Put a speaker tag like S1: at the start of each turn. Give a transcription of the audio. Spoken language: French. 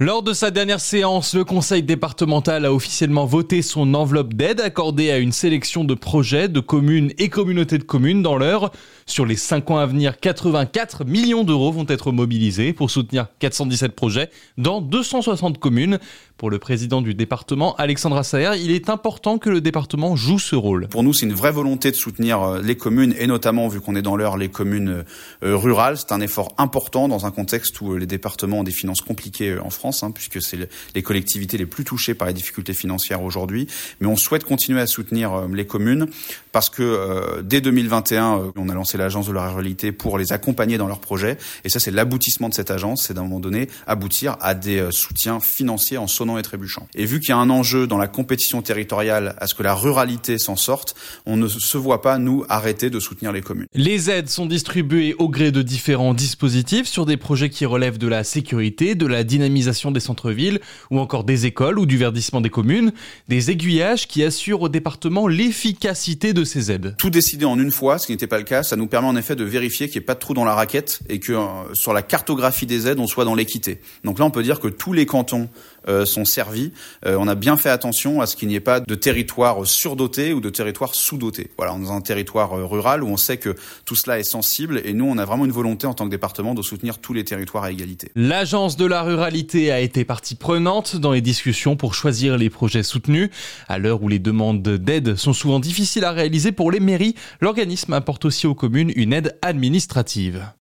S1: Lors de sa dernière séance, le conseil départemental a officiellement voté son enveloppe d'aide accordée à une sélection de projets de communes et communautés de communes dans l'heure. Sur les 5 ans à venir, 84 millions d'euros vont être mobilisés pour soutenir 417 projets dans 260 communes. Pour le président du département, Alexandre Assaer, il est important que le département joue ce rôle.
S2: Pour nous, c'est une vraie volonté de soutenir euh, les communes et notamment, vu qu'on est dans l'heure, les communes euh, rurales. C'est un effort important dans un contexte où euh, les départements ont des finances compliquées en France. Hein, puisque c'est les collectivités les plus touchées par les difficultés financières aujourd'hui. Mais on souhaite continuer à soutenir euh, les communes parce que euh, dès 2021, euh, on a lancé l'agence de la ruralité pour les accompagner dans leurs projets. Et ça, c'est l'aboutissement de cette agence, c'est d'un moment donné aboutir à des soutiens financiers en sonnant et trébuchant. Et vu qu'il y a un enjeu dans la compétition territoriale à ce que la ruralité s'en sorte, on ne se voit pas, nous, arrêter de soutenir les communes.
S1: Les aides sont distribuées au gré de différents dispositifs sur des projets qui relèvent de la sécurité, de la dynamisation des centres-villes ou encore des écoles ou du verdissement des communes, des aiguillages qui assurent au département l'efficacité de ces aides.
S2: Tout décider en une fois, ce qui n'était pas le cas, ça nous permet en effet de vérifier qu'il n'y ait pas de trou dans la raquette et que euh, sur la cartographie des aides, on soit dans l'équité. Donc là, on peut dire que tous les cantons euh, sont servis. Euh, on a bien fait attention à ce qu'il n'y ait pas de territoire surdoté ou de territoire sous-doté. Voilà, on est dans un territoire rural où on sait que tout cela est sensible et nous, on a vraiment une volonté en tant que département de soutenir tous les territoires à égalité.
S1: L'agence de la ruralité a été partie prenante dans les discussions pour choisir les projets soutenus. À l'heure où les demandes d'aide sont souvent difficiles à réaliser pour les mairies, l'organisme apporte aussi aux communes une aide administrative.